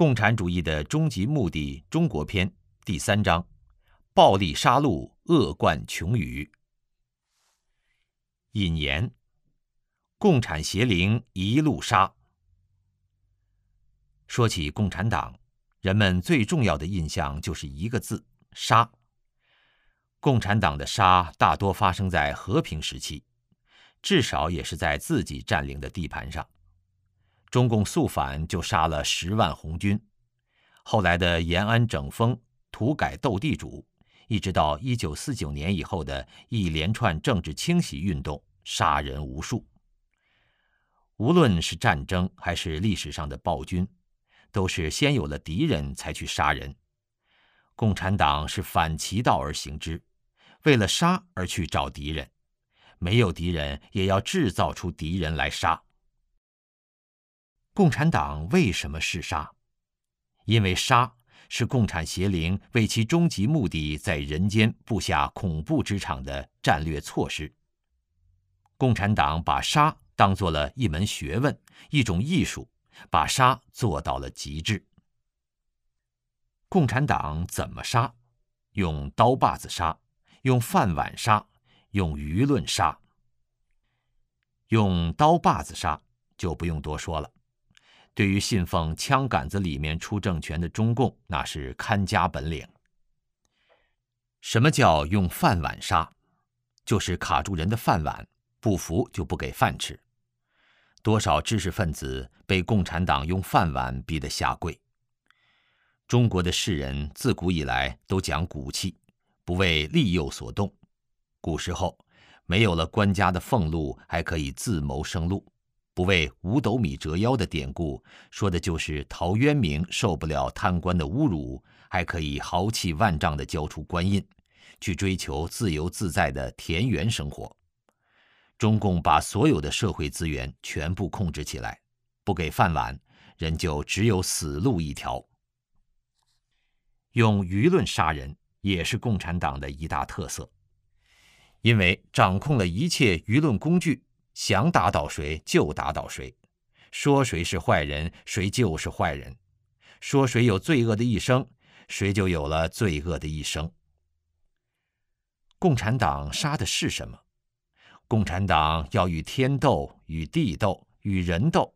共产主义的终极目的》中国篇第三章：暴力杀戮，恶贯穷宇。引言：共产邪灵一路杀。说起共产党，人们最重要的印象就是一个字：杀。共产党的杀大多发生在和平时期，至少也是在自己占领的地盘上。中共肃反就杀了十万红军，后来的延安整风、土改斗地主。一直到一九四九年以后的一连串政治清洗运动，杀人无数。无论是战争还是历史上的暴君，都是先有了敌人才去杀人。共产党是反其道而行之，为了杀而去找敌人，没有敌人也要制造出敌人来杀。共产党为什么是杀？因为杀。是共产邪灵为其终极目的在人间布下恐怖之场的战略措施。共产党把杀当做了一门学问，一种艺术，把杀做到了极致。共产党怎么杀？用刀把子杀，用饭碗杀，用舆论杀。用刀把子杀就不用多说了。对于信奉枪杆子里面出政权的中共，那是看家本领。什么叫用饭碗杀？就是卡住人的饭碗，不服就不给饭吃。多少知识分子被共产党用饭碗逼得下跪。中国的士人自古以来都讲骨气，不为利诱所动。古时候没有了官家的俸禄，还可以自谋生路。不为五斗米折腰的典故，说的就是陶渊明受不了贪官的侮辱，还可以豪气万丈地交出官印，去追求自由自在的田园生活。中共把所有的社会资源全部控制起来，不给饭碗，人就只有死路一条。用舆论杀人也是共产党的一大特色，因为掌控了一切舆论工具。想打倒谁就打倒谁，说谁是坏人，谁就是坏人；说谁有罪恶的一生，谁就有了罪恶的一生。共产党杀的是什么？共产党要与天斗，与地斗，与人斗，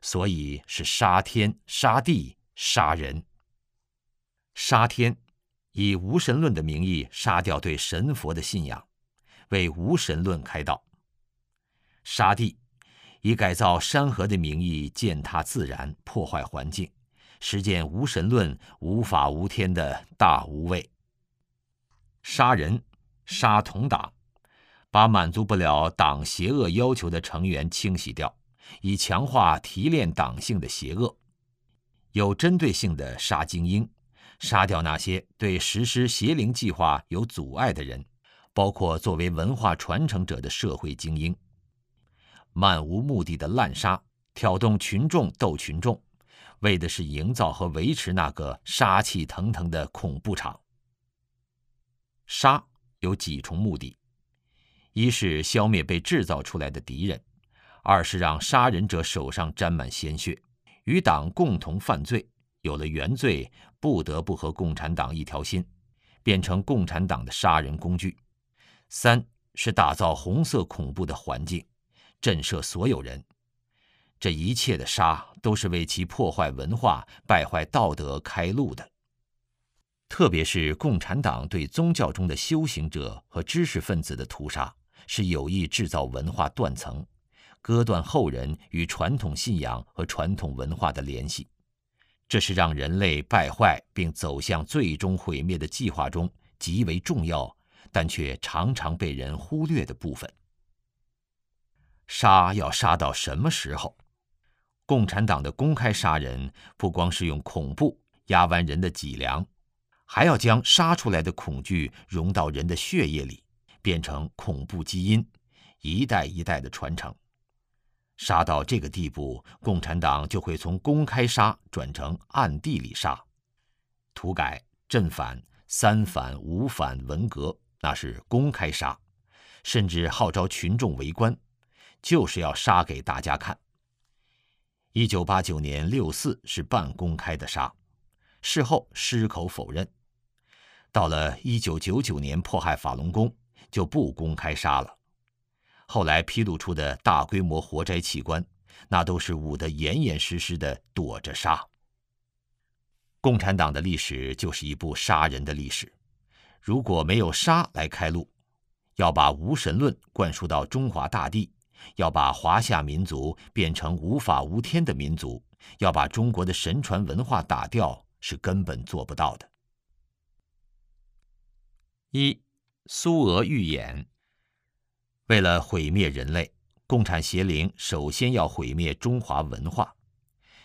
所以是杀天、杀地、杀人。杀天，以无神论的名义杀掉对神佛的信仰，为无神论开道。杀地，以改造山河的名义践踏自然、破坏环境，实践无神论、无法无天的大无畏。杀人，杀同党，把满足不了党邪恶要求的成员清洗掉，以强化提炼党性的邪恶。有针对性的杀精英，杀掉那些对实施邪灵计划有阻碍的人，包括作为文化传承者的社会精英。漫无目的的滥杀，挑动群众斗群众，为的是营造和维持那个杀气腾腾的恐怖场。杀有几重目的：一是消灭被制造出来的敌人；二是让杀人者手上沾满鲜血，与党共同犯罪，有了原罪，不得不和共产党一条心，变成共产党的杀人工具；三是打造红色恐怖的环境。震慑所有人，这一切的杀都是为其破坏文化、败坏道德开路的。特别是共产党对宗教中的修行者和知识分子的屠杀，是有意制造文化断层，割断后人与传统信仰和传统文化的联系。这是让人类败坏并走向最终毁灭的计划中极为重要，但却常常被人忽略的部分。杀要杀到什么时候？共产党的公开杀人，不光是用恐怖压弯人的脊梁，还要将杀出来的恐惧融到人的血液里，变成恐怖基因，一代一代的传承。杀到这个地步，共产党就会从公开杀转成暗地里杀。土改、镇反、三反、五反、文革，那是公开杀，甚至号召群众围观。就是要杀给大家看，一九八九年六四是半公开的杀，事后矢口否认。到了一九九九年迫害法轮功，就不公开杀了。后来披露出的大规模活摘器官，那都是捂得严严实实的，躲着杀。共产党的历史就是一部杀人的历史。如果没有杀来开路，要把无神论灌输到中华大地。要把华夏民族变成无法无天的民族，要把中国的神传文化打掉，是根本做不到的。一，苏俄预演。为了毁灭人类，共产邪灵首先要毁灭中华文化。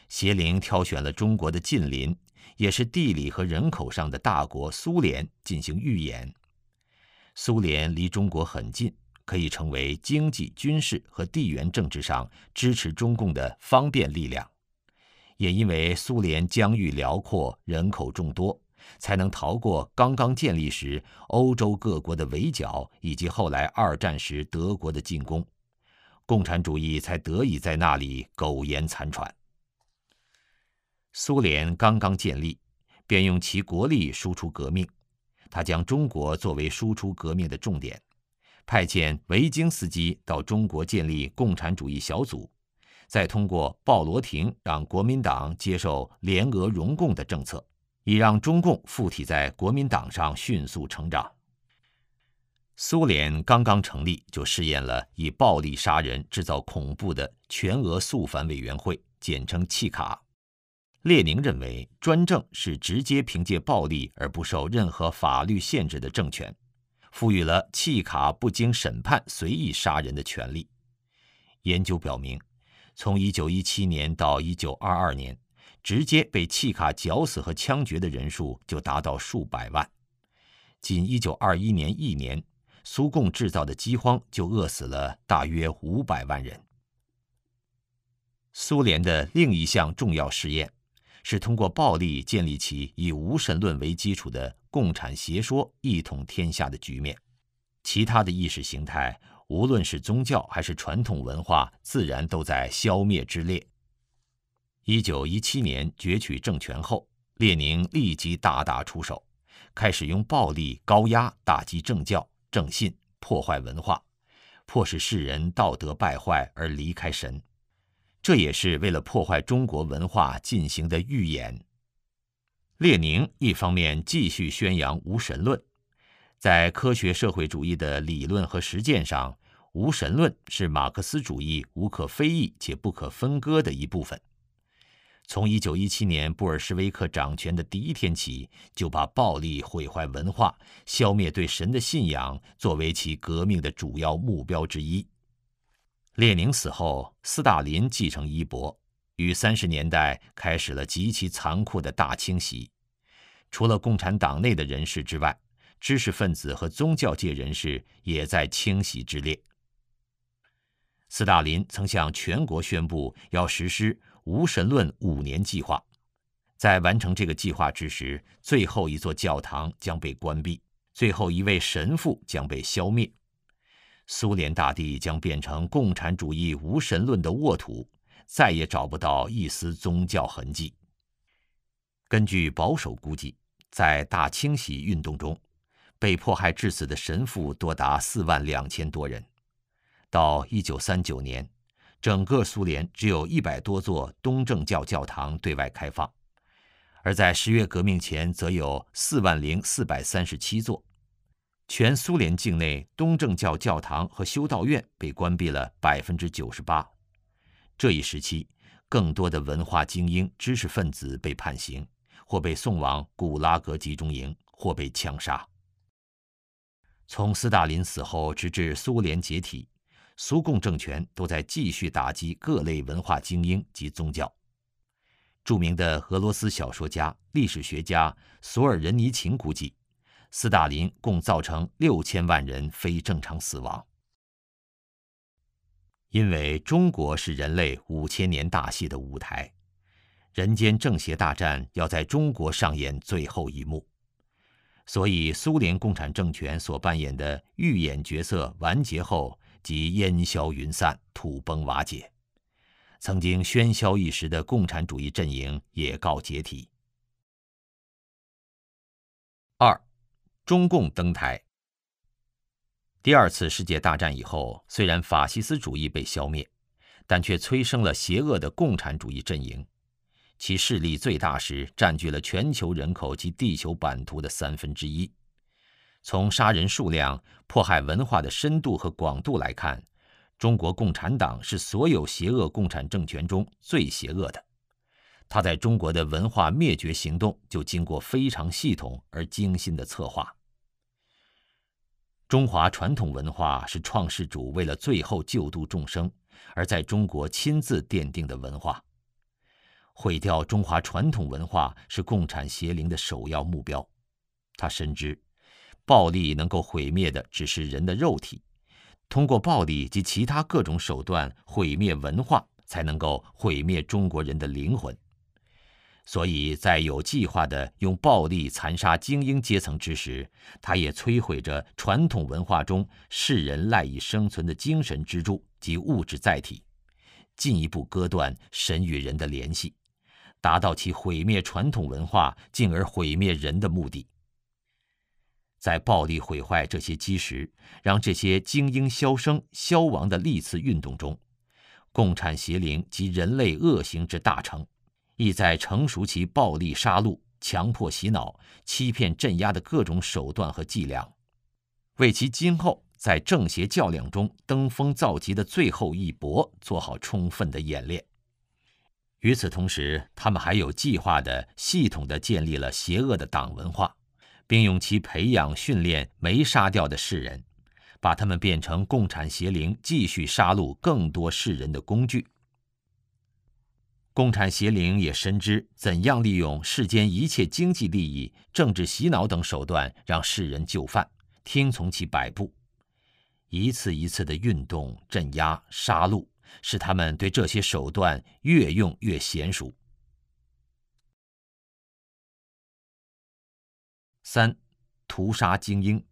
邪灵挑选了中国的近邻，也是地理和人口上的大国苏联进行预演。苏联离中国很近。可以成为经济、军事和地缘政治上支持中共的方便力量，也因为苏联疆域辽阔、人口众多，才能逃过刚刚建立时欧洲各国的围剿，以及后来二战时德国的进攻，共产主义才得以在那里苟延残喘。苏联刚刚建立，便用其国力输出革命，他将中国作为输出革命的重点。派遣维京斯基到中国建立共产主义小组，再通过鲍罗廷让国民党接受联俄容共的政策，以让中共附体在国民党上迅速成长。苏联刚刚成立就试验了以暴力杀人制造恐怖的全俄肃反委员会，简称契卡。列宁认为专政是直接凭借暴力而不受任何法律限制的政权。赋予了契卡不经审判随意杀人的权利。研究表明，从1917年到1922年，直接被契卡绞死和枪决的人数就达到数百万。仅1921年一年，苏共制造的饥荒就饿死了大约500万人。苏联的另一项重要试验，是通过暴力建立起以无神论为基础的。共产邪说一统天下的局面，其他的意识形态，无论是宗教还是传统文化，自然都在消灭之列。一九一七年攫取政权后，列宁立即大打出手，开始用暴力高压打击政教、政信，破坏文化，迫使世人道德败坏而离开神。这也是为了破坏中国文化进行的预演。列宁一方面继续宣扬无神论，在科学社会主义的理论和实践上，无神论是马克思主义无可非议且不可分割的一部分。从1917年布尔什维克掌权的第一天起，就把暴力毁坏文化、消灭对神的信仰作为其革命的主要目标之一。列宁死后，斯大林继承衣钵。于三十年代开始了极其残酷的大清洗，除了共产党内的人士之外，知识分子和宗教界人士也在清洗之列。斯大林曾向全国宣布要实施无神论五年计划，在完成这个计划之时，最后一座教堂将被关闭，最后一位神父将被消灭，苏联大地将变成共产主义无神论的沃土。再也找不到一丝宗教痕迹。根据保守估计，在大清洗运动中，被迫害致死的神父多达四万两千多人。到一九三九年，整个苏联只有一百多座东正教教堂对外开放，而在十月革命前，则有四万零四百三十七座。全苏联境内东正教教堂和修道院被关闭了百分之九十八。这一时期，更多的文化精英、知识分子被判刑，或被送往古拉格集中营，或被枪杀。从斯大林死后直至苏联解体，苏共政权都在继续打击各类文化精英及宗教。著名的俄罗斯小说家、历史学家索尔仁尼琴估计，斯大林共造成六千万人非正常死亡。因为中国是人类五千年大戏的舞台，人间正邪大战要在中国上演最后一幕，所以苏联共产政权所扮演的预演角色完结后即烟消云散、土崩瓦解。曾经喧嚣一时的共产主义阵营也告解体。二，中共登台。第二次世界大战以后，虽然法西斯主义被消灭，但却催生了邪恶的共产主义阵营，其势力最大时占据了全球人口及地球版图的三分之一。从杀人数量、迫害文化的深度和广度来看，中国共产党是所有邪恶共产政权中最邪恶的。他在中国的文化灭绝行动就经过非常系统而精心的策划。中华传统文化是创世主为了最后救度众生，而在中国亲自奠定的文化。毁掉中华传统文化是共产邪灵的首要目标。他深知，暴力能够毁灭的只是人的肉体，通过暴力及其他各种手段毁灭文化，才能够毁灭中国人的灵魂。所以在有计划地用暴力残杀精英阶层之时，他也摧毁着传统文化中世人赖以生存的精神支柱及物质载体，进一步割断神与人的联系，达到其毁灭传统文化进而毁灭人的目的。在暴力毁坏这些基石，让这些精英消声消亡的历次运动中，共产邪灵及人类恶行之大成。意在成熟其暴力杀戮、强迫洗脑、欺骗镇压的各种手段和伎俩，为其今后在正邪较量中登峰造极的最后一搏做好充分的演练。与此同时，他们还有计划的、系统的建立了邪恶的党文化，并用其培养训练没杀掉的世人，把他们变成共产邪灵继续杀戮更多世人的工具。共产邪灵也深知怎样利用世间一切经济利益、政治洗脑等手段，让世人就范，听从其摆布。一次一次的运动、镇压、杀戮，使他们对这些手段越用越娴熟。三，屠杀精英。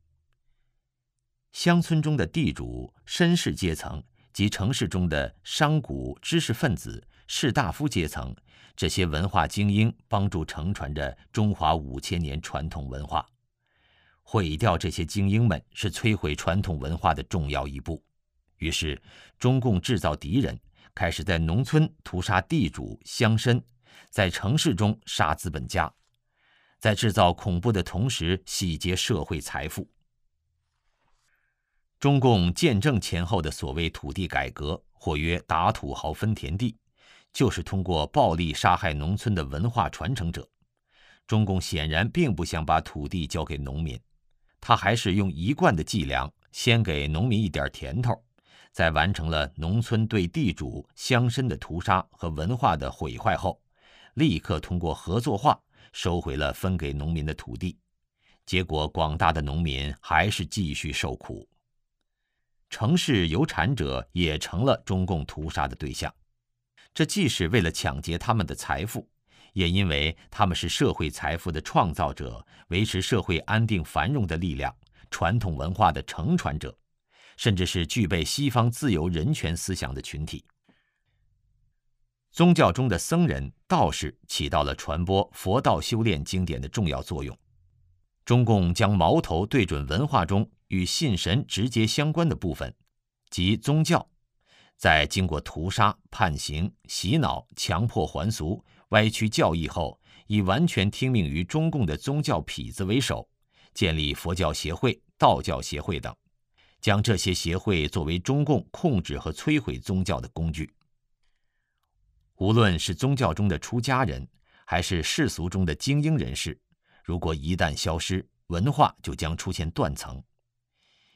乡村中的地主、绅士阶层及城市中的商贾、知识分子。士大夫阶层，这些文化精英帮助承传着中华五千年传统文化。毁掉这些精英们，是摧毁传统文化的重要一步。于是，中共制造敌人，开始在农村屠杀地主乡绅，在城市中杀资本家，在制造恐怖的同时洗劫社会财富。中共建政前后的所谓土地改革，或曰打土豪分田地。就是通过暴力杀害农村的文化传承者，中共显然并不想把土地交给农民，他还是用一贯的伎俩，先给农民一点甜头，在完成了农村对地主乡绅的屠杀和文化的毁坏后，立刻通过合作化收回了分给农民的土地，结果广大的农民还是继续受苦，城市有产者也成了中共屠杀的对象。这既是为了抢劫他们的财富，也因为他们是社会财富的创造者，维持社会安定繁荣的力量，传统文化的承传者，甚至是具备西方自由人权思想的群体。宗教中的僧人、道士起到了传播佛道修炼经典的重要作用。中共将矛头对准文化中与信神直接相关的部分，即宗教。在经过屠杀、判刑、洗脑、强迫还俗、歪曲教义后，以完全听命于中共的宗教痞子为首，建立佛教协会、道教协会等，将这些协会作为中共控制和摧毁宗教的工具。无论是宗教中的出家人，还是世俗中的精英人士，如果一旦消失，文化就将出现断层。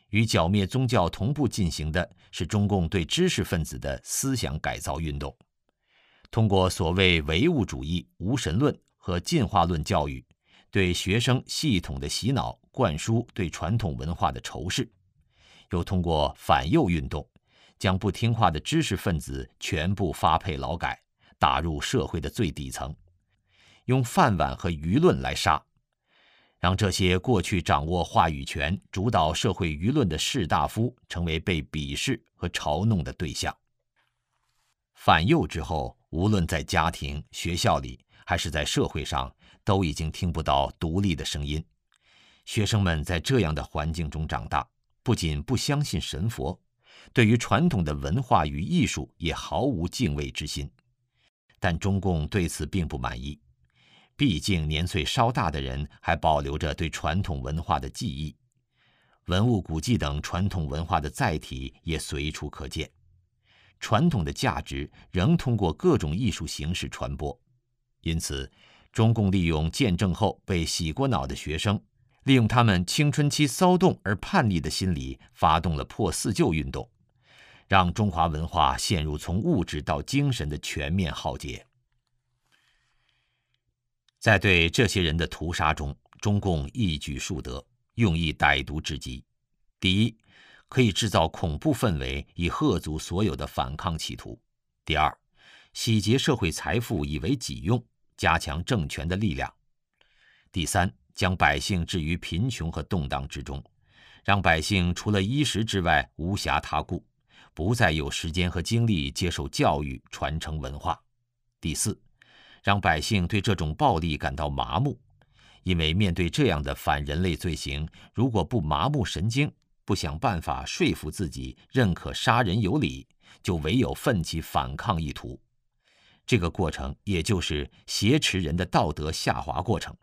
与剿灭宗教同步进行的是中共对知识分子的思想改造运动，通过所谓唯物主义、无神论和进化论教育，对学生系统的洗脑、灌输对传统文化的仇视；又通过反右运动，将不听话的知识分子全部发配劳改，打入社会的最底层，用饭碗和舆论来杀。让这些过去掌握话语权、主导社会舆论的士大夫成为被鄙视和嘲弄的对象。反右之后，无论在家庭、学校里，还是在社会上，都已经听不到独立的声音。学生们在这样的环境中长大，不仅不相信神佛，对于传统的文化与艺术也毫无敬畏之心。但中共对此并不满意，毕竟年岁稍大的人还保留着对传统文化的记忆，文物古迹等传统文化的载体也随处可见。传统的价值仍通过各种艺术形式传播，因此，中共利用见证后被洗过脑的学生，利用他们青春期骚动而叛逆的心理，发动了破四旧运动，让中华文化陷入从物质到精神的全面浩劫。在对这些人的屠杀中，中共一举数得，用意歹毒至极。第一。可以制造恐怖氛围，以吓阻所有的反抗企图。第二，洗劫社会财富以为己用，加强政权的力量。第三，将百姓置于贫穷和动荡之中，让百姓除了衣食之外无暇他顾，不再有时间和精力接受教育、传承文化。第四，让百姓对这种暴力感到麻木，因为面对这样的反人类罪行，如果不麻木神经，不想办法说服自己认可杀人有理，就唯有奋起反抗意图。这个过程也就是挟持人的道德下滑过程。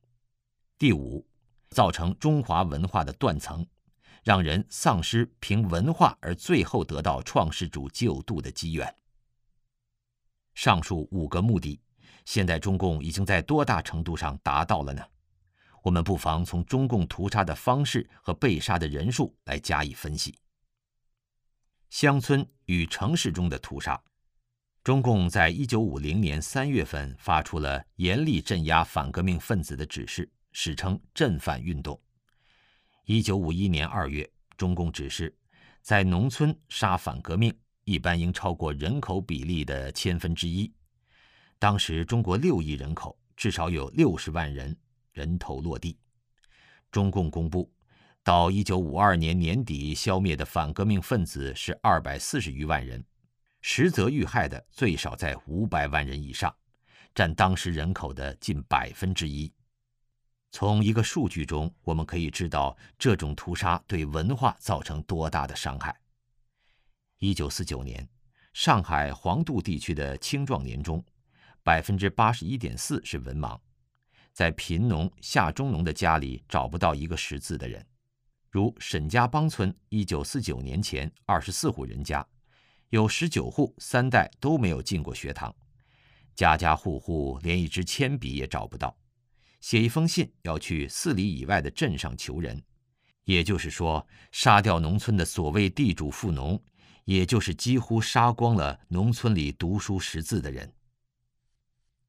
第五，造成中华文化的断层，让人丧失凭文化而最后得到创世主救度的机缘。上述五个目的，现在中共已经在多大程度上达到了呢？我们不妨从中共屠杀的方式和被杀的人数来加以分析。乡村与城市中的屠杀，中共在一九五零年三月份发出了严厉镇压反革命分子的指示，史称“镇反运动”。一九五一年二月，中共指示，在农村杀反革命，一般应超过人口比例的千分之一。当时中国六亿人口，至少有六十万人。人头落地。中共公布，到一九五二年年底消灭的反革命分子是二百四十余万人，实则遇害的最少在五百万人以上，占当时人口的近百分之一。从一个数据中，我们可以知道这种屠杀对文化造成多大的伤害。一九四九年，上海黄渡地区的青壮年中，百分之八十一点四是文盲。在贫农、下中农的家里找不到一个识字的人，如沈家浜村，一九四九年前二十四户人家，有十九户三代都没有进过学堂，家家户户连一支铅笔也找不到，写一封信要去四里以外的镇上求人，也就是说，杀掉农村的所谓地主富农，也就是几乎杀光了农村里读书识字的人。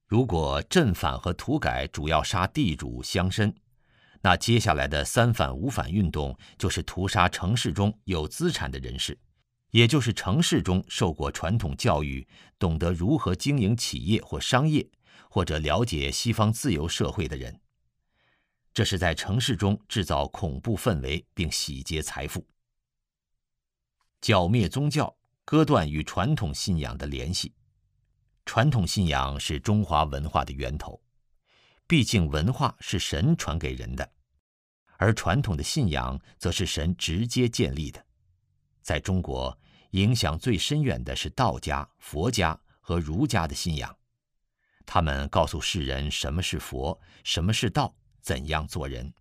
如果镇反和土改主要杀地主乡绅，那接下来的三反五反运动就是屠杀城市中有资产的人士，也就是城市中受过传统教育、懂得如何经营企业或商业，或者了解西方自由社会的人。这是在城市中制造恐怖氛围并洗劫财富，剿灭宗教，割断与传统信仰的联系。传统信仰是中华文化的源头，毕竟文化是神传给人的，而传统的信仰则是神直接建立的。在中国，影响最深远的是道家、佛家和儒家的信仰，他们告诉世人什么是佛，什么是道，怎样做人。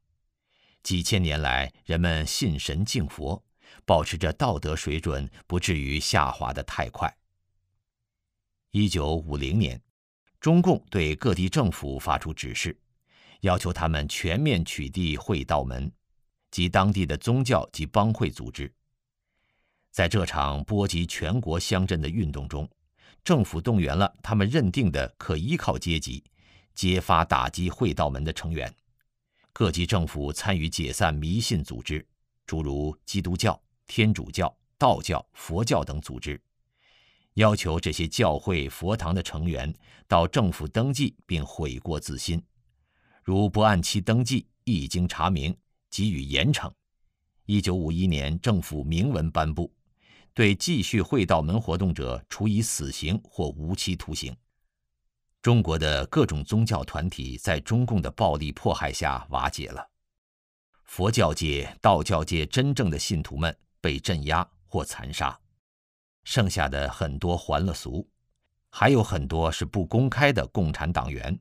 几千年来，人们信神敬佛，保持着道德水准，不至于下滑的太快。一九五零年，中共对各地政府发出指示，要求他们全面取缔会道门及当地的宗教及帮会组织。在这场波及全国乡镇的运动中，政府动员了他们认定的可依靠阶级，揭发打击会道门的成员。各级政府参与解散迷信组织，诸如基督教、天主教、道教、佛教等组织。要求这些教会、佛堂的成员到政府登记并悔过自新，如不按期登记，一经查明，给予严惩。一九五一年，政府明文颁布，对继续会道门活动者处以死刑或无期徒刑。中国的各种宗教团体在中共的暴力迫害下瓦解了，佛教界、道教界真正的信徒们被镇压或残杀，剩下的很多还了俗，还有很多是不公开的共产党员，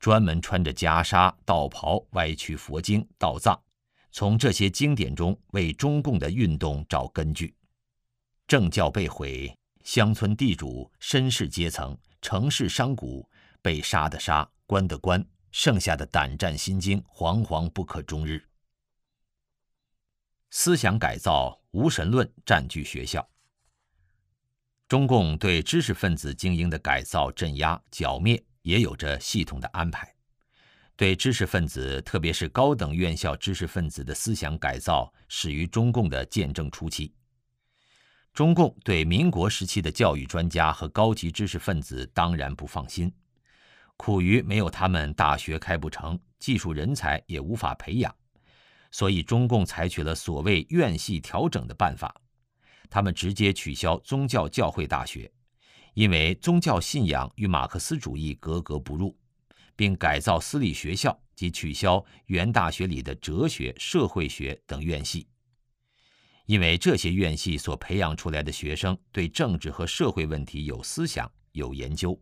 专门穿着袈裟、道袍，歪曲佛经、道藏，从这些经典中为中共的运动找根据。政教被毁，乡村地主、绅士阶层、城市商贾被杀的杀，关的关，剩下的胆战心惊，惶惶不可终日。思想改造、无神论占据学校。中共对知识分子精英的改造、镇压、剿灭也有着系统的安排。对知识分子，特别是高等院校知识分子的思想改造，始于中共的建政初期。中共对民国时期的教育专家和高级知识分子当然不放心，苦于没有他们，大学开不成，技术人才也无法培养，所以中共采取了所谓院系调整的办法，他们直接取消宗教教会大学，因为宗教信仰与马克思主义格格不入，并改造私立学校及取消原大学里的哲学、社会学等院系。因为这些院系所培养出来的学生对政治和社会问题有思想、有研究，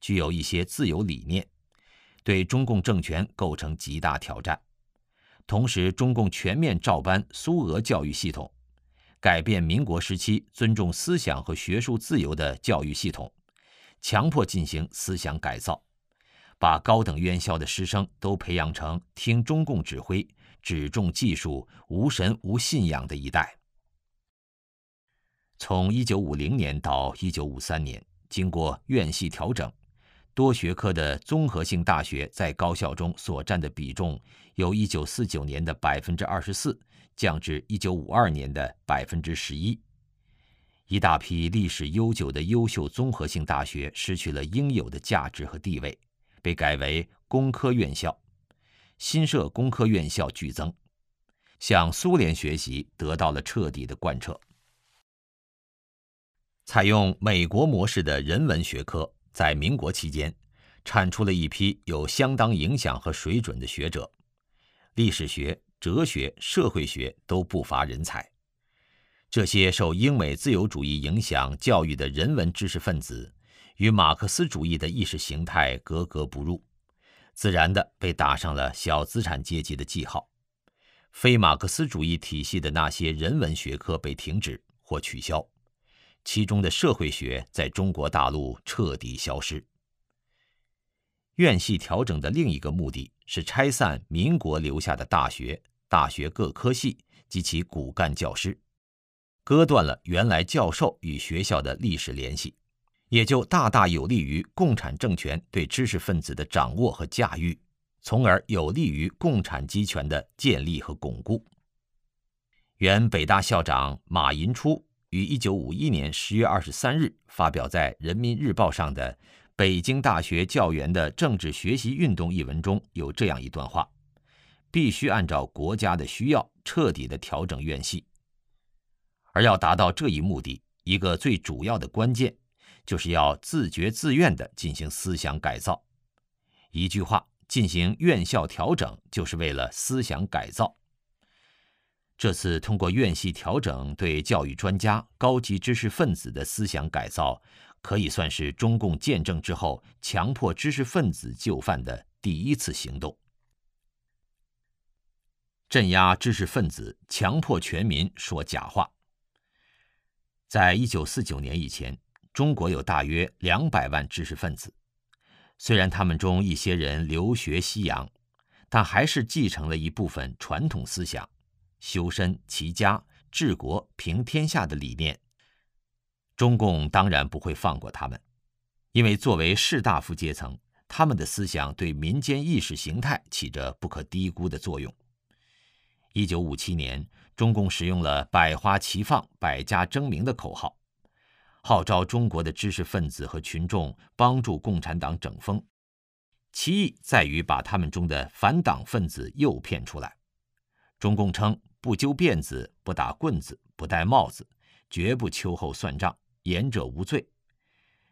具有一些自由理念，对中共政权构成极大挑战。同时，中共全面照搬苏俄教育系统，改变民国时期尊重思想和学术自由的教育系统，强迫进行思想改造，把高等院校的师生都培养成听中共指挥。只重技术、无神无信仰的一代。从一九五零年到一九五三年，经过院系调整，多学科的综合性大学在高校中所占的比重，由一九四九年的百分之二十四降至一九五二年的百分之十一。一大批历史悠久的优秀综合性大学失去了应有的价值和地位，被改为工科院校。新设工科院校剧增，向苏联学习得到了彻底的贯彻。采用美国模式的人文学科，在民国期间，产出了一批有相当影响和水准的学者，历史学、哲学、社会学都不乏人才。这些受英美自由主义影响教育的人文知识分子，与马克思主义的意识形态格格不入。自然的被打上了小资产阶级的记号，非马克思主义体系的那些人文学科被停止或取消，其中的社会学在中国大陆彻底消失。院系调整的另一个目的是拆散民国留下的大学、大学各科系及其骨干教师，割断了原来教授与学校的历史联系。也就大大有利于共产政权对知识分子的掌握和驾驭，从而有利于共产集权的建立和巩固。原北大校长马寅初于一九五一年十月二十三日发表在《人民日报》上的《北京大学教员的政治学习运动》一文中有这样一段话：必须按照国家的需要彻底的调整院系，而要达到这一目的，一个最主要的关键。就是要自觉自愿地进行思想改造。一句话，进行院校调整，就是为了思想改造。这次通过院系调整对教育专家、高级知识分子的思想改造，可以算是中共建政之后强迫知识分子就范的第一次行动。镇压知识分子，强迫全民说假话。在一九四九年以前。中国有大约两百万知识分子，虽然他们中一些人留学西洋，但还是继承了一部分传统思想，修身齐家治国平天下的理念。中共当然不会放过他们，因为作为士大夫阶层，他们的思想对民间意识形态起着不可低估的作用。一九五七年，中共使用了“百花齐放，百家争鸣”的口号。号召中国的知识分子和群众帮助共产党整风，其意在于把他们中的反党分子诱骗出来。中共称不揪辫子、不打棍子、不戴帽子，绝不秋后算账，言者无罪。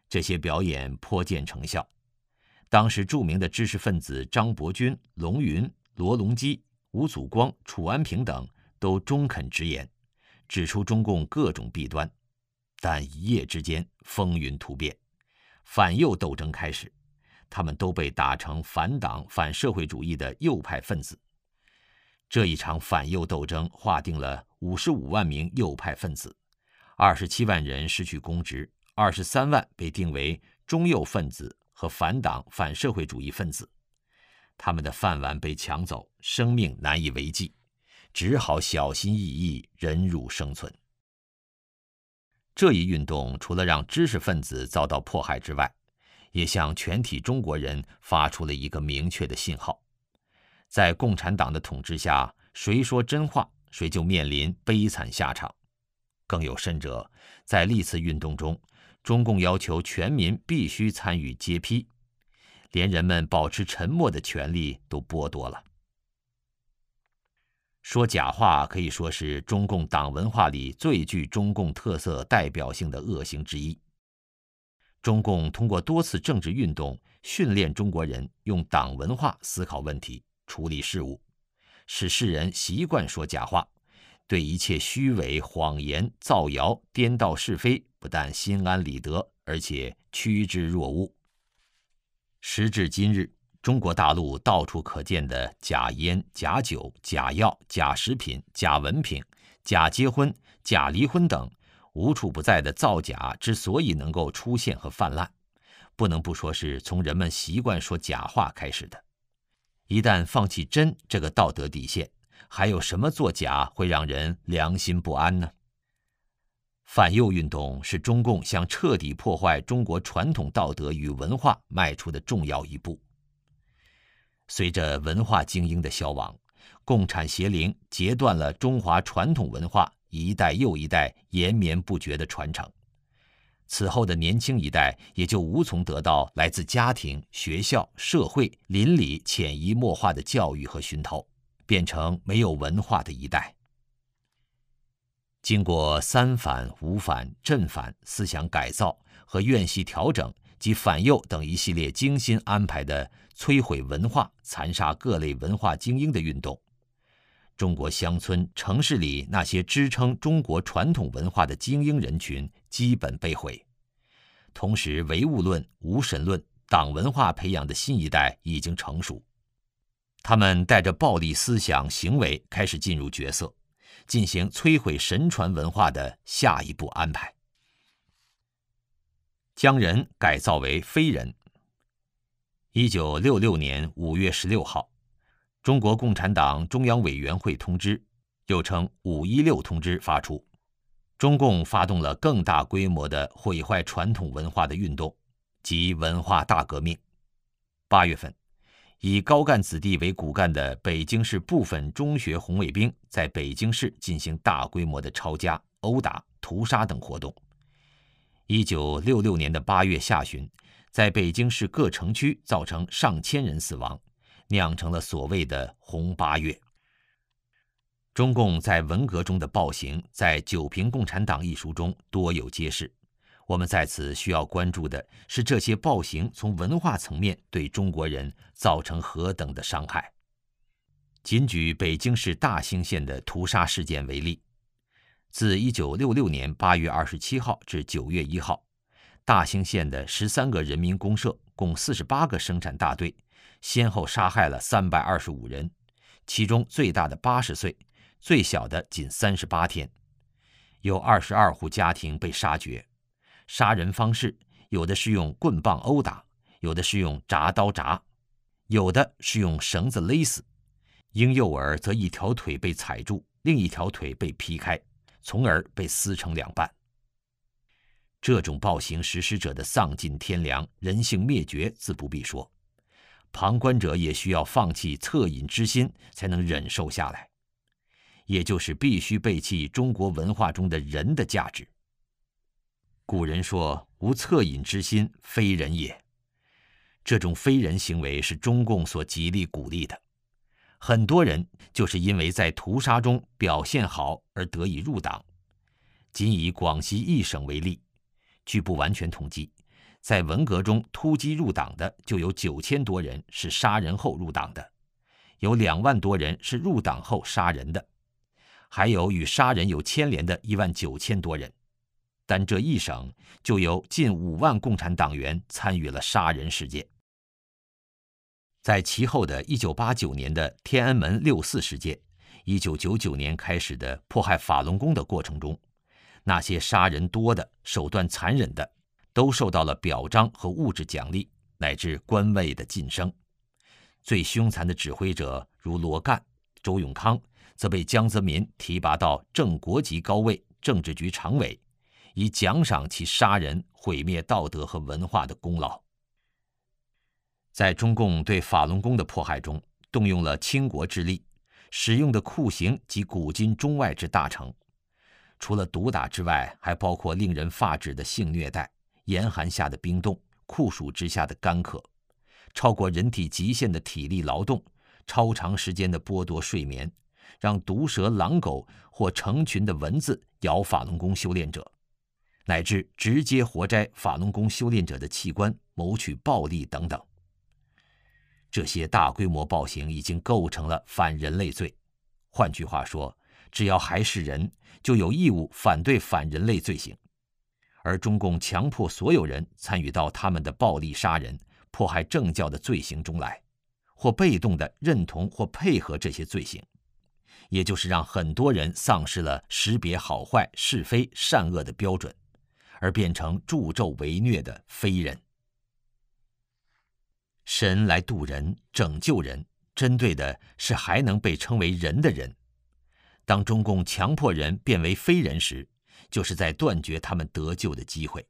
这些表演颇见成效。当时著名的知识分子张伯钧、龙云、罗隆基、吴祖光、楚安平等都中肯直言，指出中共各种弊端。但一夜之间，风云突变，反右斗争开始，他们都被打成反党、反社会主义的右派分子。这一场反右斗争划定了五十五万名右派分子，二十七万人失去公职，二十三万被定为中右分子。和反党、反社会主义分子，他们的饭碗被抢走，生命难以为继，只好小心翼翼忍辱生存。这一运动除了让知识分子遭到迫害之外，也向全体中国人发出了一个明确的信号：在共产党的统治下，谁说真话，谁就面临悲惨下场。更有甚者，在历次运动中。中共要求全民必须参与揭批，连人们保持沉默的权利都剥夺了。说假话可以说是中共党文化里最具中共特色代表性的恶行之一。中共通过多次政治运动训练中国人用党文化思考问题、处理事务，使世人习惯说假话，对一切虚伪、谎言、造谣、颠倒是非。不但心安理得，而且趋之若鹜。时至今日，中国大陆到处可见的假烟、假酒、假药、假食品、假文凭、假结婚、假离婚等无处不在的造假，之所以能够出现和泛滥，不能不说是从人们习惯说假话开始的。一旦放弃真这个道德底线，还有什么作假会让人良心不安呢？反右运动是中共向彻底破坏中国传统道德与文化迈出的重要一步。随着文化精英的消亡，共产邪灵截断了中华传统文化一代又一代延绵不绝的传承，此后的年轻一代也就无从得到来自家庭、学校、社会、邻里潜移默化的教育和熏陶，变成没有文化的一代。经过三反、五反、正反思想改造和院系调整及反右等一系列精心安排的摧毁文化、残杀各类文化精英的运动，中国乡村、城市里那些支撑中国传统文化的精英人群基本被毁。同时，唯物论、无神论、党文化培养的新一代已经成熟，他们带着暴力思想行为开始进入角色。进行摧毁神传文化的下一步安排，将人改造为非人。一九六六年五月十六号，中国共产党中央委员会通知，又称“五一六通知”发出，中共发动了更大规模的毁坏传统文化的运动，即文化大革命。八月份。以高干子弟为骨干的北京市部分中学红卫兵，在北京市进行大规模的抄家、殴打、屠杀等活动。一九六六年的八月下旬，在北京市各城区造成上千人死亡，酿成了所谓的“红八月”。中共在文革中的暴行，在《九评共产党》一书中多有揭示。我们在此需要关注的是这些暴行从文化层面对中国人造成何等的伤害。仅举北京市大兴县的屠杀事件为例，自1966年8月27号至9月1号，大兴县的十三个人民公社共48个生产大队，先后杀害了325人，其中最大的80岁，最小的仅38天，有22户家庭被杀绝。杀人方式有的是用棍棒殴打，有的是用铡刀铡，有的是用绳子勒死。婴幼儿则一条腿被踩住，另一条腿被劈开，从而被撕成两半。这种暴行实施者的丧尽天良、人性灭绝，自不必说。旁观者也需要放弃恻隐之心，才能忍受下来。也就是必须背弃中国文化中的人的价值。古人说：“无恻隐之心，非人也。”这种非人行为是中共所极力鼓励的。很多人就是因为在屠杀中表现好而得以入党。仅以广西一省为例，据不完全统计，在文革中突击入党的就有九千多人是杀人后入党的，有两万多人是入党后杀人的，还有与杀人有牵连的一万九千多人。但这一省就有近五万共产党员参与了杀人事件。在其后的一九八九年的天安门六四事件，一九九九年开始的迫害法轮功的过程中，那些杀人多的、手段残忍的，都受到了表彰和物质奖励，乃至官位的晋升。最凶残的指挥者如罗干、周永康，则被江泽民提拔到正国级高位政治局常委。以奖赏其杀人、毁灭道德和文化的功劳。在中共对法轮功的迫害中，动用了倾国之力，使用的酷刑及古今中外之大成。除了毒打之外，还包括令人发指的性虐待、严寒下的冰冻、酷暑之下的干渴、超过人体极限的体力劳动、超长时间的剥夺睡眠，让毒蛇、狼狗或成群的蚊子咬法轮功修炼者。乃至直接活摘法轮功修炼者的器官，谋取暴利等等。这些大规模暴行已经构成了反人类罪。换句话说，只要还是人，就有义务反对反人类罪行。而中共强迫所有人参与到他们的暴力杀人、迫害政教的罪行中来，或被动的认同或配合这些罪行，也就是让很多人丧失了识别好坏、是非善恶的标准。而变成助纣为虐的非人。神来渡人、拯救人，针对的是还能被称为人的人。当中共强迫人变为非人时，就是在断绝他们得救的机会，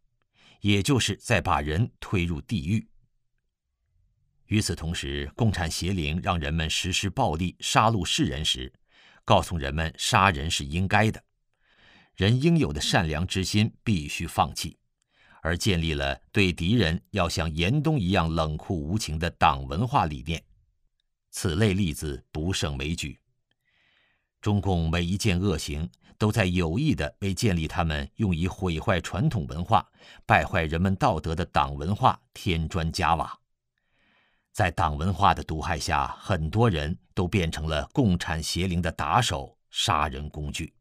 也就是在把人推入地狱。与此同时，共产邪灵让人们实施暴力杀戮世人时，告诉人们杀人是应该的。人应有的善良之心必须放弃，而建立了对敌人要像严冬一样冷酷无情的党文化理念。此类例子不胜枚举。中共每一件恶行，都在有意地为建立他们用以毁坏传统文化、败坏人们道德的党文化添砖加瓦。在党文化的毒害下，很多人都变成了共产邪灵的打手、杀人工具。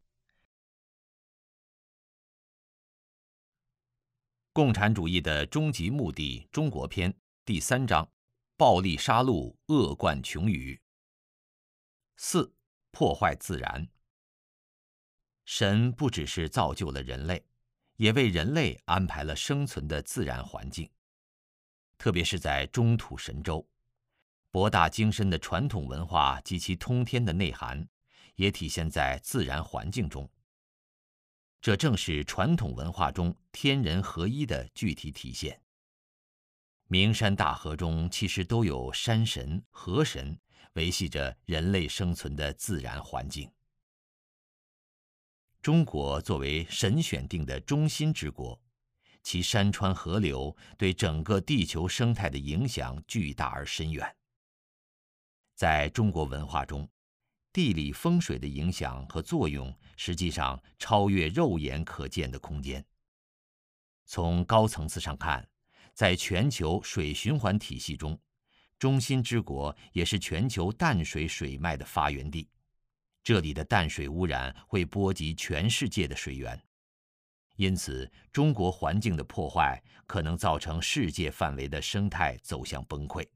共产主义的终极目的，中国篇第三章：暴力杀戮，恶贯穷余。四、破坏自然。神不只是造就了人类，也为人类安排了生存的自然环境。特别是在中土神州，博大精深的传统文化及其通天的内涵，也体现在自然环境中。这正是传统文化中天人合一的具体体现。名山大河中其实都有山神、河神维系着人类生存的自然环境。中国作为神选定的中心之国，其山川河流对整个地球生态的影响巨大而深远。在中国文化中，地理风水的影响和作用，实际上超越肉眼可见的空间。从高层次上看，在全球水循环体系中，中心之国也是全球淡水水脉的发源地。这里的淡水污染会波及全世界的水源，因此，中国环境的破坏可能造成世界范围的生态走向崩溃。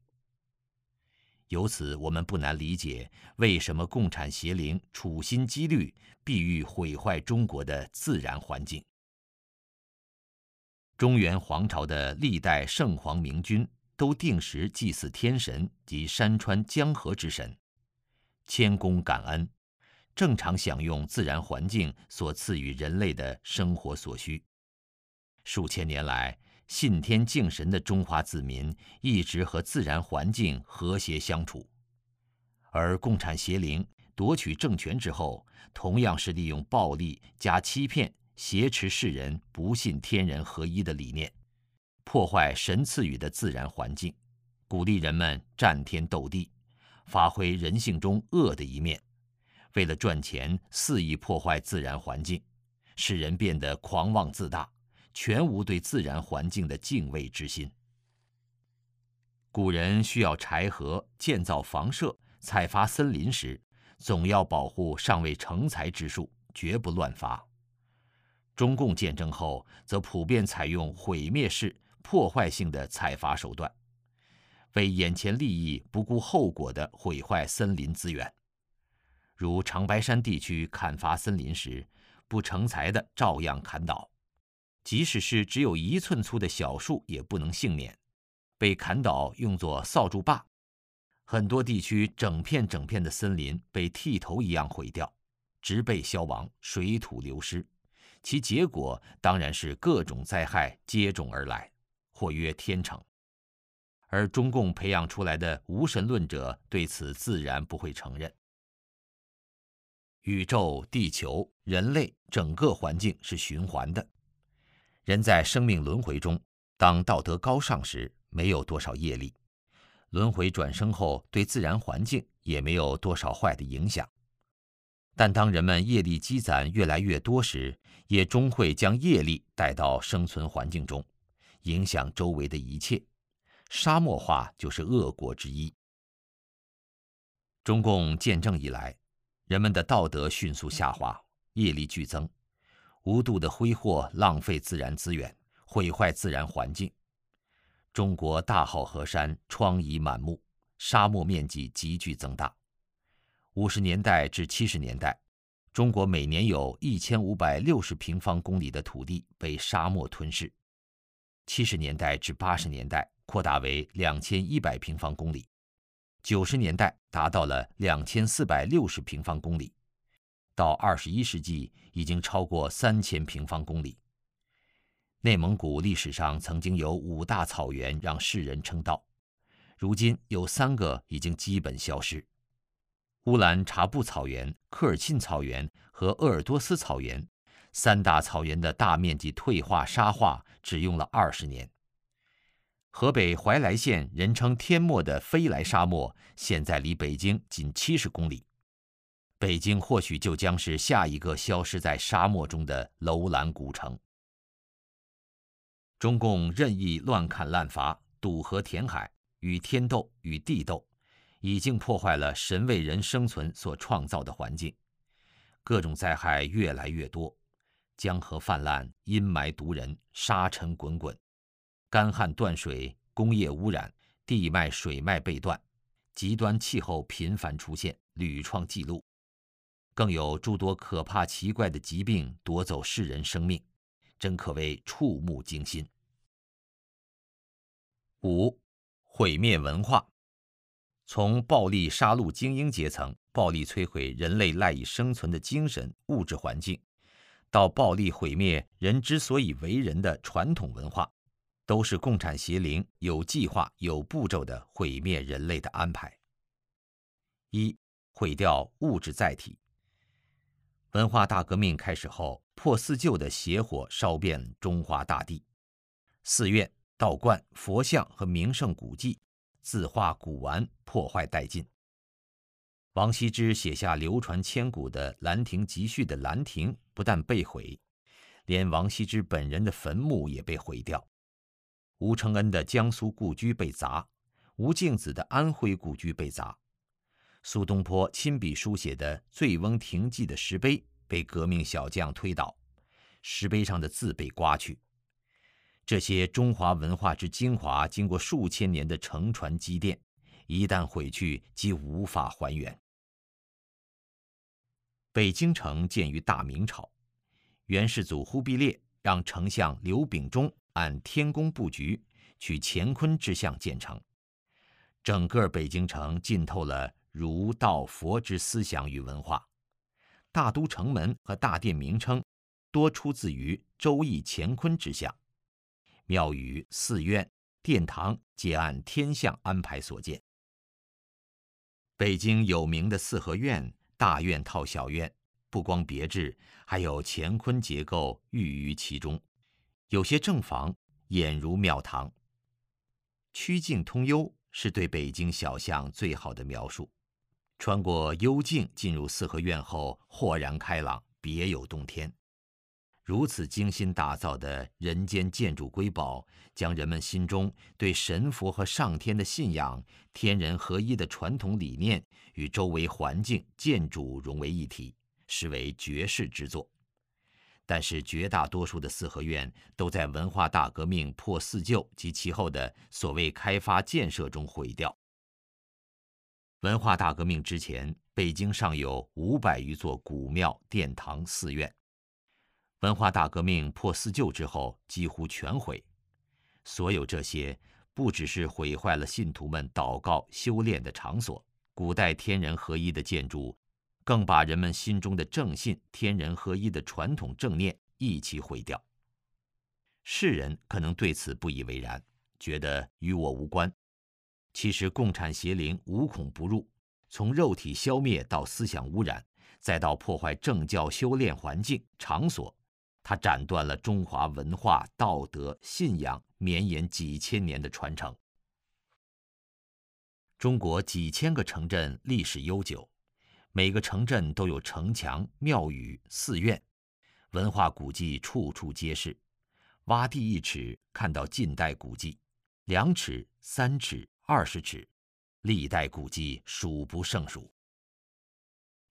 由此，我们不难理解为什么共产邪灵处心积虑、必欲毁坏中国的自然环境。中原皇朝的历代圣皇明君都定时祭祀天神及山川江河之神，谦恭感恩，正常享用自然环境所赐予人类的生活所需。数千年来。信天敬神的中华子民一直和自然环境和谐相处，而共产邪灵夺取政权之后，同样是利用暴力加欺骗，挟持世人不信天人合一的理念，破坏神赐予的自然环境，鼓励人们战天斗地，发挥人性中恶的一面，为了赚钱肆意破坏自然环境，使人变得狂妄自大，全无对自然环境的敬畏之心。古人需要柴禾建造房舍、采伐森林时，总要保护尚未成材之树，绝不乱伐。中共建政后，则普遍采用毁灭式、破坏性的采伐手段，为眼前利益不顾后果地毁坏森林资源。如长白山地区砍伐森林时，不成材的照样砍倒，即使是只有一寸粗的小树也不能幸免，被砍倒用作扫帚把。很多地区整片整片的森林被剃头一样毁掉，植被消亡，水土流失。其结果当然是各种灾害接踵而来，或曰天成。而中共培养出来的无神论者对此自然不会承认。宇宙、地球、人类整个环境是循环的，人在生命轮回中，当道德高尚时，没有多少业力；轮回转生后，对自然环境也没有多少坏的影响。但当人们业力积攒越来越多时，也终会将业力带到生存环境中，影响周围的一切。沙漠化就是恶果之一。中共建政以来，人们的道德迅速下滑，业力剧增，无度的挥霍浪费自然资源，毁坏自然环境。中国大好河山疮痍满目，沙漠面积急剧增大。五十年代至七十年代，中国每年有一千五百六十平方公里的土地被沙漠吞噬；七十年代至八十年代扩大为两千一百平方公里；九十年代达到了两千四百六十平方公里；到二十一世纪已经超过三千平方公里。内蒙古历史上曾经有五大草原让世人称道，如今有三个已经基本消失。乌兰察布草原、科尔沁草原和鄂尔多斯草原三大草原的大面积退化沙化只用了二十年。河北怀来县人称“天漠”的飞来沙漠，现在离北京仅七十公里，北京或许就将是下一个消失在沙漠中的楼兰古城。中共任意乱砍滥伐、堵河填海，与天斗，与地斗。已经破坏了神为人生存所创造的环境，各种灾害越来越多，江河泛滥，阴霾毒人，沙尘滚滚，干旱断水，工业污染，地脉水脉被断，极端气候频繁出现，屡创纪录，更有诸多可怕奇怪的疾病夺走世人生命，真可谓触目惊心。五，毁灭文化。从暴力杀戮精英阶层、暴力摧毁人类赖以生存的精神物质环境，到暴力毁灭人之所以为人的传统文化，都是共产邪灵有计划、有步骤的毁灭人类的安排。一、毁掉物质载体。文化大革命开始后，破四旧的邪火烧遍中华大地，寺院、道观、佛像和名胜古迹。字画古玩破坏殆尽。王羲之写下流传千古的《兰亭集序》的兰亭不但被毁，连王羲之本人的坟墓也被毁掉。吴承恩的江苏故居被砸，吴敬梓的安徽故居被砸。苏东坡亲笔书写的《醉翁亭记》的石碑被革命小将推倒，石碑上的字被刮去。这些中华文化之精华，经过数千年的承传积淀，一旦毁去，即无法还原。北京城建于大明朝，元世祖忽必烈让丞相刘秉忠按天宫布局，取乾坤之象建成。整个北京城浸透了儒道佛之思想与文化，大都城门和大殿名称多出自于《周易》乾坤之象。庙宇、寺院、殿堂皆按天象安排所建。北京有名的四合院，大院套小院，不光别致，还有乾坤结构寓于其中。有些正房俨如庙堂。曲径通幽是对北京小巷最好的描述。穿过幽径进入四合院后，豁然开朗，别有洞天。如此精心打造的人间建筑瑰宝，将人们心中对神佛和上天的信仰、天人合一的传统理念与周围环境建筑融为一体，实为绝世之作。但是，绝大多数的四合院都在文化大革命破四旧及其后的所谓开发建设中毁掉。文化大革命之前，北京尚有五百余座古庙、殿堂、寺院。文化大革命破四旧之后，几乎全毁。所有这些，不只是毁坏了信徒们祷告修炼的场所，古代天人合一的建筑，更把人们心中的正信天人合一的传统正念一起毁掉。世人可能对此不以为然，觉得与我无关。其实，共产邪灵无孔不入，从肉体消灭到思想污染，再到破坏正教修炼环境场所。它斩断了中华文化、道德、信仰绵延几千年的传承。中国几千个城镇历史悠久，每个城镇都有城墙、庙宇、寺院，文化古迹处处皆是。挖地一尺，看到近代古迹；两尺、三尺、二十尺，历代古迹数不胜数。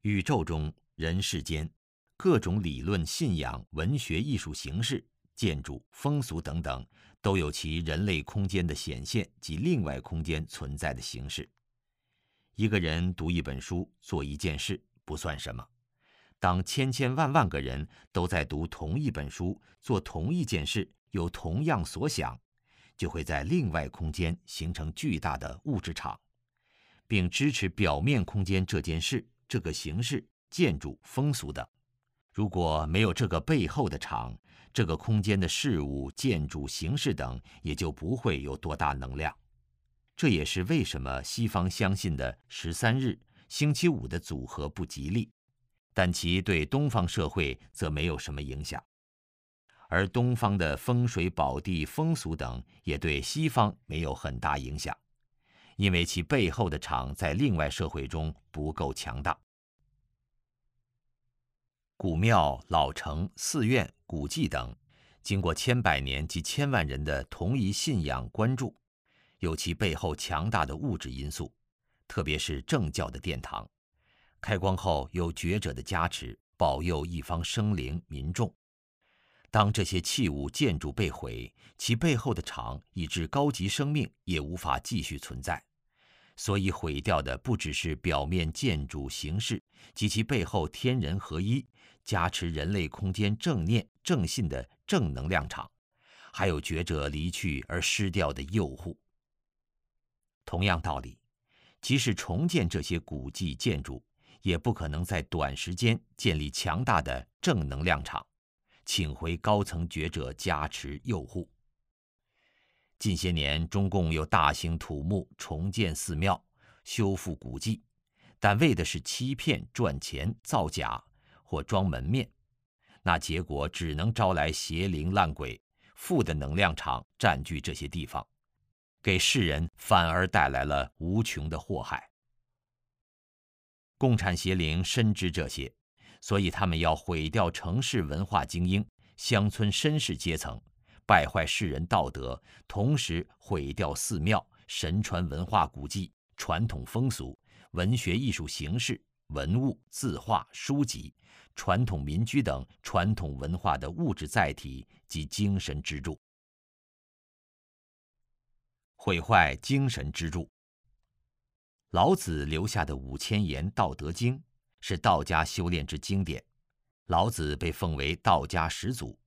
宇宙中，人世间。各种理论、信仰、文学、艺术形式、建筑、风俗等等，都有其人类空间的显现及另外空间存在的形式。一个人读一本书、做一件事不算什么，当千千万万个人都在读同一本书、做同一件事、有同样所想，就会在另外空间形成巨大的物质场，并支持表面空间这件事、这个形式、建筑、风俗等。如果没有这个背后的场，这个空间的事物、建筑、形式等，也就不会有多大能量。这也是为什么西方相信的十三日、星期五的组合不吉利，但其对东方社会则没有什么影响。而东方的风水宝地、风俗等，也对西方没有很大影响，因为其背后的场在另外社会中不够强大。古庙、老城、寺院、古迹等，经过千百年及千万人的同一信仰关注，有其背后强大的物质因素，特别是正教的殿堂，开光后有觉者的加持，保佑一方生灵民众。当这些器物建筑被毁，其背后的场以致高级生命也无法继续存在。所以毁掉的不只是表面建筑形式及其背后天人合一、加持人类空间正念正信的正能量场，还有觉者离去而失掉的诱护。同样道理，即使重建这些古迹建筑，也不可能在短时间建立强大的正能量场，请回高层觉者加持诱护。近些年，中共又大兴土木，重建寺庙，修复古迹，但为的是欺骗、赚钱、造假或装门面，那结果只能招来邪灵烂鬼，负的能量场占据这些地方，给世人反而带来了无穷的祸害。共产邪灵深知这些，所以他们要毁掉城市文化精英、乡村绅士阶层。败坏世人道德，同时毁掉寺庙、神传文化古迹、传统风俗、文学艺术形式、文物、字画、书籍、传统民居等传统文化的物质载体及精神支柱，毁坏精神支柱。老子留下的五千言《道德经》是道家修炼之经典，老子被奉为道家始祖。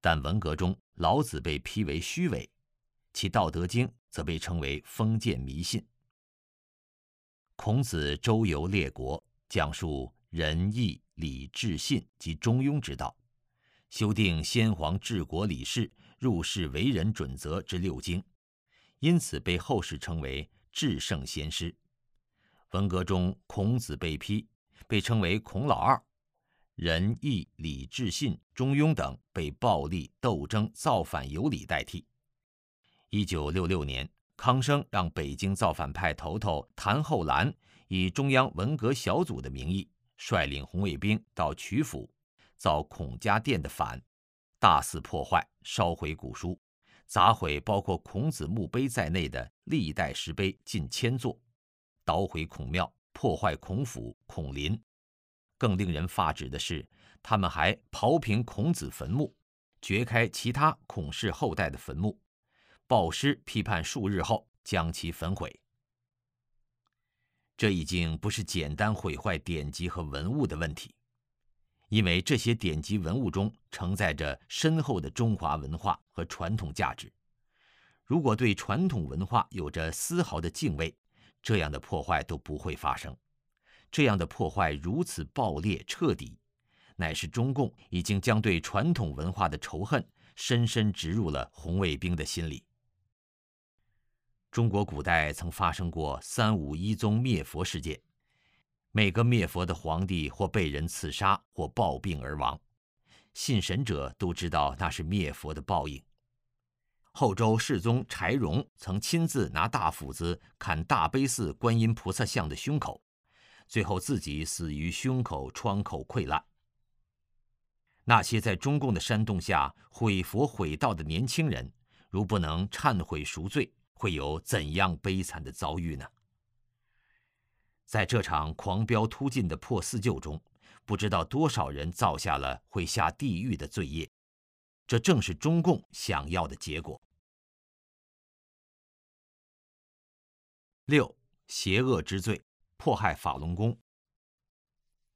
但文革中，老子被批为虚伪，其《道德经》则被称为封建迷信。孔子周游列国，讲述仁义礼智信及中庸之道，修订先皇治国理事、入世为人准则之六经，因此被后世称为至圣先师。文革中，孔子被批，被称为孔老二。仁义礼智信中庸等被暴力斗争造反有理代替。一九六六年，康生让北京造反派头头谭厚兰以中央文革小组的名义，率领红卫兵到曲阜，造孔家店的反，大肆破坏、烧毁古书，砸毁包括孔子墓碑在内的历代石碑近千座，捣毁孔庙，破坏孔府、孔林。更令人发指的是，他们还刨平孔子坟墓，掘开其他孔氏后代的坟墓，暴尸批判数日后将其焚毁。这已经不是简单毁坏典籍和文物的问题，因为这些典籍文物中承载着深厚的中华文化和传统价值。如果对传统文化有着丝毫的敬畏，这样的破坏都不会发生。这样的破坏如此暴烈彻底，乃是中共已经将对传统文化的仇恨深深植入了红卫兵的心里。中国古代曾发生过三武一宗灭佛事件，每个灭佛的皇帝或被人刺杀，或暴病而亡，信神者都知道那是灭佛的报应。后周世宗柴荣曾亲自拿大斧子砍大悲寺观音菩萨像的胸口。最后自己死于胸口创口溃烂。那些在中共的煽动下毁佛毁道的年轻人，如不能忏悔赎罪，会有怎样悲惨的遭遇呢？在这场狂飙突进的破四旧中，不知道多少人造下了会下地狱的罪业，这正是中共想要的结果。六邪恶之罪。迫害法轮功。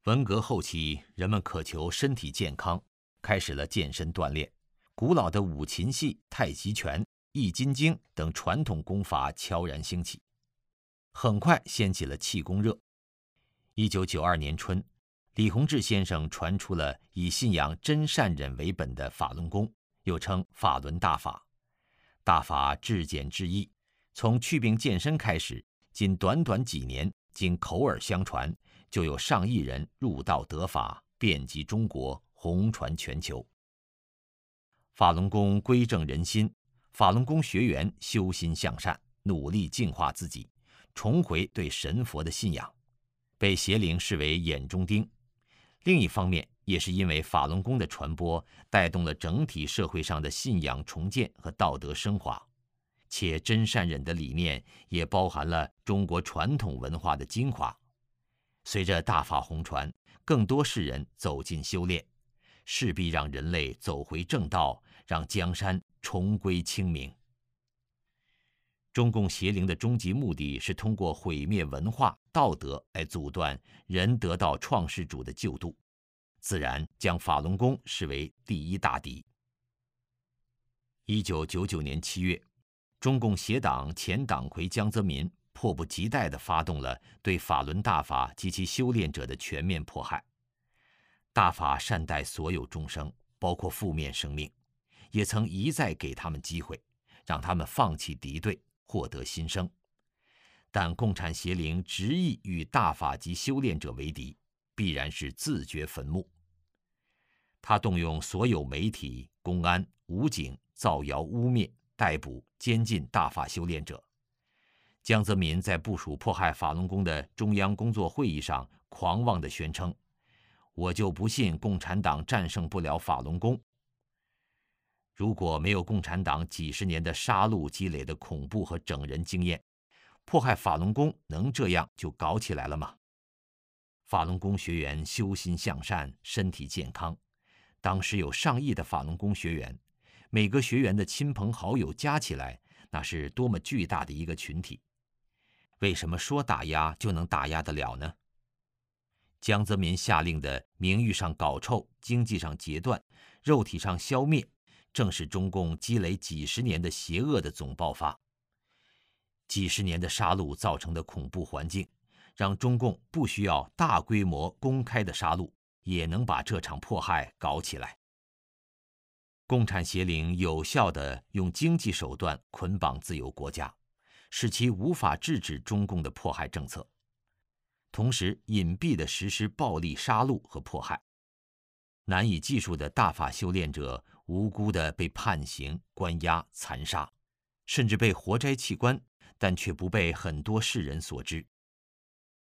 文革后期，人们渴求身体健康，开始了健身锻炼。古老的五禽戏、太极拳、易筋经等传统功法悄然兴起，很快掀起了气功热。一九九二年春，李洪志先生传出了以信仰真善忍为本的法轮功，又称法轮大法。大法至简至易，从祛病健身开始，仅短短几年。经口耳相传，就有上亿人入道得法，遍及中国，红传全球。法轮功归正人心，法轮功学员修心向善，努力净化自己，重回对神佛的信仰，被邪灵视为眼中钉。另一方面，也是因为法轮功的传播，带动了整体社会上的信仰重建和道德升华。且真善忍的理念也包含了中国传统文化的精华。随着大法红传，更多世人走进修炼，势必让人类走回正道，让江山重归清明。中共邪灵的终极目的是通过毁灭文化道德来阻断人得到创世主的救度，自然将法轮功视为第一大敌。一九九九年七月。中共协党前党魁江泽民迫不及待地发动了对法轮大法及其修炼者的全面迫害。大法善待所有众生，包括负面生命，也曾一再给他们机会，让他们放弃敌对，获得新生。但共产邪灵执意与大法及修炼者为敌，必然是自掘坟墓。他动用所有媒体、公安、武警造谣污蔑。逮捕、监禁大法修炼者。江泽民在部署迫害法轮功的中央工作会议上，狂妄地宣称：“我就不信共产党战胜不了法轮功。如果没有共产党几十年的杀戮积累的恐怖和整人经验，迫害法轮功能这样就搞起来了吗？法轮功学员修心向善，身体健康。当时有上亿的法轮功学员。”每个学员的亲朋好友加起来，那是多么巨大的一个群体！为什么说打压就能打压得了呢？江泽民下令的名誉上搞臭、经济上截断、肉体上消灭，正是中共积累几十年的邪恶的总爆发。几十年的杀戮造成的恐怖环境，让中共不需要大规模公开的杀戮，也能把这场迫害搞起来。共产邪灵有效地用经济手段捆绑自由国家，使其无法制止中共的迫害政策，同时隐蔽地实施暴力杀戮和迫害。难以计数的大法修炼者无辜地被判刑、关押、残杀，甚至被活摘器官，但却不被很多世人所知。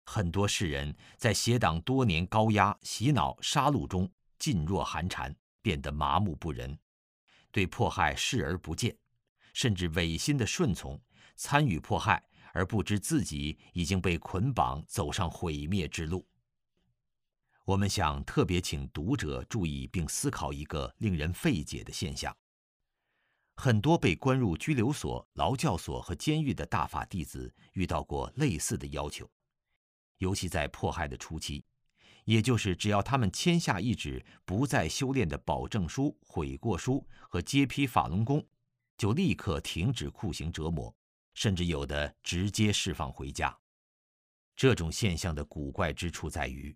很多世人在邪党多年高压、洗脑、杀戮中噤若寒蝉。变得麻木不仁，对迫害视而不见，甚至违心的顺从，参与迫害而不知自己已经被捆绑走上毁灭之路。我们想特别请读者注意并思考一个令人费解的现象：很多被关入拘留所、劳教所和监狱的大法弟子遇到过类似的要求，尤其在迫害的初期。也就是只要他们签下一纸不再修炼的保证书、悔过书和揭批法轮功，就立刻停止酷刑折磨，甚至有的直接释放回家。这种现象的古怪之处在于，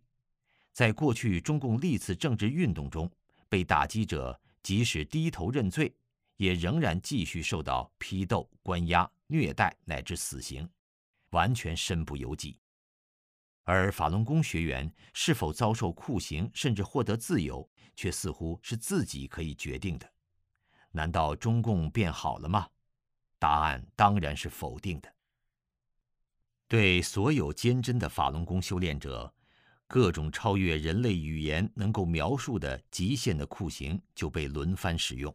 在过去中共历次政治运动中，被打击者即使低头认罪，也仍然继续受到批斗、关押、虐待乃至死刑，完全身不由己。而法轮功学员是否遭受酷刑，甚至获得自由，却似乎是自己可以决定的。难道中共变好了吗？答案当然是否定的。对所有坚贞的法轮功修炼者，各种超越人类语言能够描述的极限的酷刑就被轮番使用。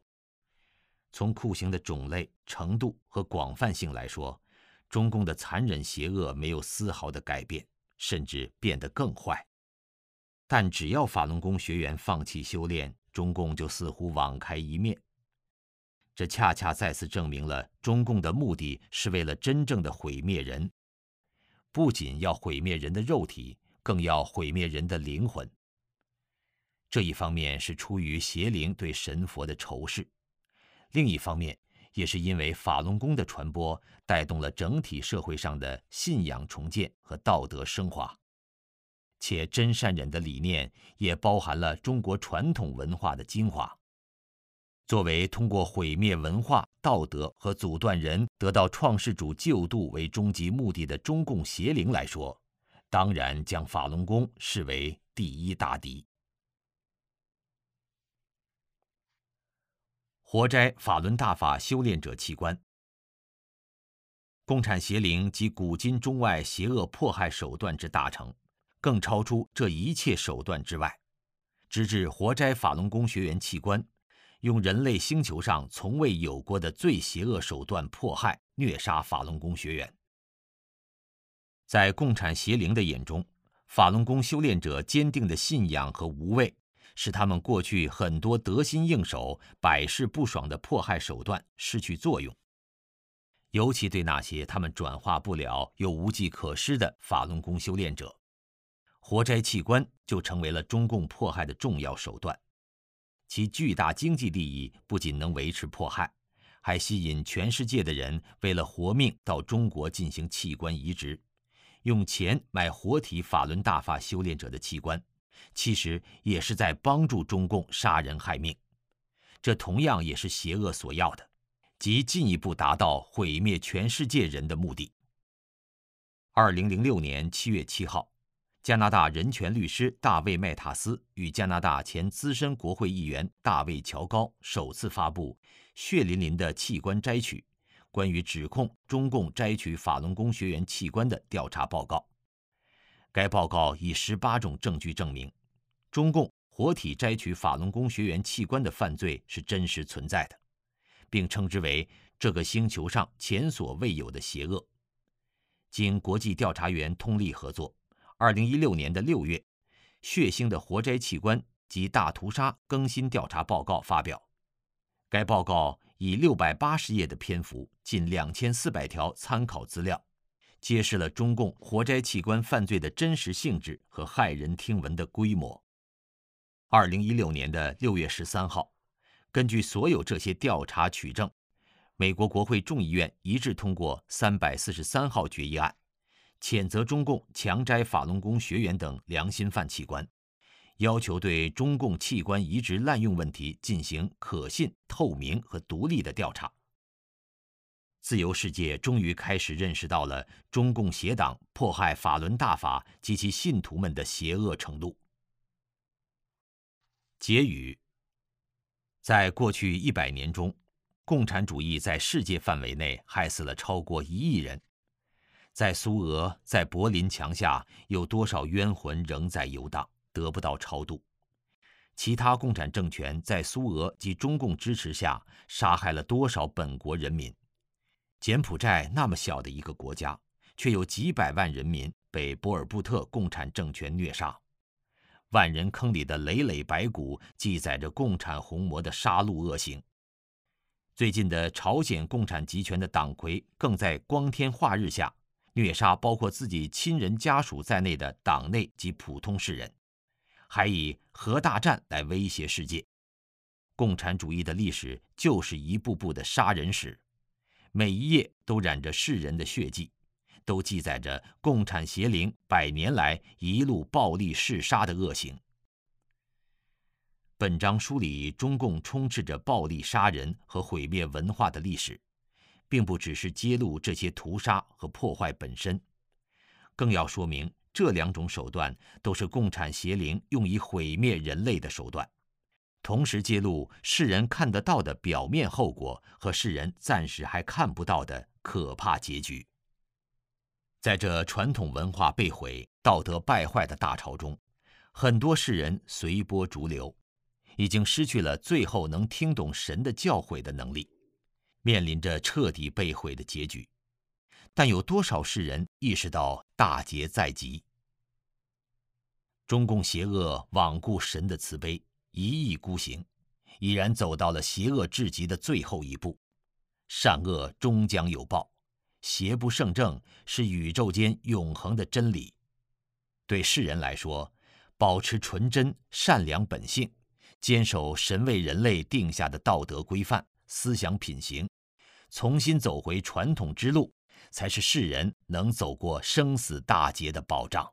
从酷刑的种类、程度和广泛性来说，中共的残忍邪恶没有丝毫的改变。甚至变得更坏，但只要法轮功学员放弃修炼，中共就似乎网开一面。这恰恰再次证明了中共的目的是为了真正的毁灭人，不仅要毁灭人的肉体，更要毁灭人的灵魂。这一方面是出于邪灵对神佛的仇视，另一方面也是因为法轮功的传播。带动了整体社会上的信仰重建和道德升华，且真善忍的理念也包含了中国传统文化的精华。作为通过毁灭文化、道德和阻断人得到创世主救度为终极目的的中共邪灵来说，当然将法轮功视为第一大敌。活摘法轮大法修炼者器官。共产邪灵及古今中外邪恶迫害手段之大成，更超出这一切手段之外，直至活摘法轮功学员器官，用人类星球上从未有过的最邪恶手段迫害虐杀法轮功学员。在共产邪灵的眼中，法轮功修炼者坚定的信仰和无畏，使他们过去很多得心应手、百试不爽的迫害手段失去作用。尤其对那些他们转化不了又无计可施的法轮功修炼者，活摘器官就成为了中共迫害的重要手段。其巨大经济利益不仅能维持迫害，还吸引全世界的人为了活命到中国进行器官移植，用钱买活体法轮大法修炼者的器官，其实也是在帮助中共杀人害命。这同样也是邪恶所要的。即进一步达到毁灭全世界人的目的。二零零六年七月七号，加拿大人权律师大卫·麦塔斯与加拿大前资深国会议员大卫·乔高首次发布血淋淋的器官摘取，关于指控中共摘取法轮功学员器官的调查报告。该报告以十八种证据证明，中共活体摘取法轮功学员器官的犯罪是真实存在的。并称之为这个星球上前所未有的邪恶。经国际调查员通力合作，二零一六年的六月，《血腥的活摘器官及大屠杀》更新调查报告发表。该报告以六百八十页的篇幅，近两千四百条参考资料，揭示了中共活摘器官犯罪的真实性质和骇人听闻的规模。二零一六年的六月十三号。根据所有这些调查取证，美国国会众议院一致通过三百四十三号决议案，谴责中共强摘法轮功学员等良心犯器官，要求对中共器官移植滥用问题进行可信、透明和独立的调查。自由世界终于开始认识到了中共邪党迫害法轮大法及其信徒们的邪恶程度。结语。在过去一百年中，共产主义在世界范围内害死了超过一亿人。在苏俄、在柏林墙下，有多少冤魂仍在游荡，得不到超度？其他共产政权在苏俄及中共支持下杀害了多少本国人民？柬埔寨那么小的一个国家，却有几百万人民被波尔布特共产政权虐杀。万人坑里的累累白骨，记载着共产红魔的杀戮恶行。最近的朝鲜共产集权的党魁，更在光天化日下虐杀包括自己亲人家属在内的党内及普通世人。还以核大战来威胁世界，共产主义的历史就是一步步的杀人史，每一页都染着世人的血迹，都记载着共产邪灵百年来一路暴力嗜杀的恶行。本章梳理中共充斥着暴力杀人和毁灭文化的历史，并不只是揭露这些屠杀和破坏本身，更要说明。这两种手段都是共产邪灵用以毁灭人类的手段，同时揭露世人看得到的表面后果和世人暂时还看不到的可怕结局。在这传统文化被毁、道德败坏的大潮中，很多世人随波逐流，已经失去了最后能听懂神的教诲的能力，面临着彻底被毁的结局。但有多少世人意识到大劫在即？中共邪恶罔顾神的慈悲，一意孤行，已然走到了邪恶至极的最后一步。善恶终将有报，邪不胜正是宇宙间永恒的真理。对世人来说，保持纯真善良本性，坚守神为人类定下的道德规范、思想品行，重新走回传统之路。才是世人能走过生死大劫的保障。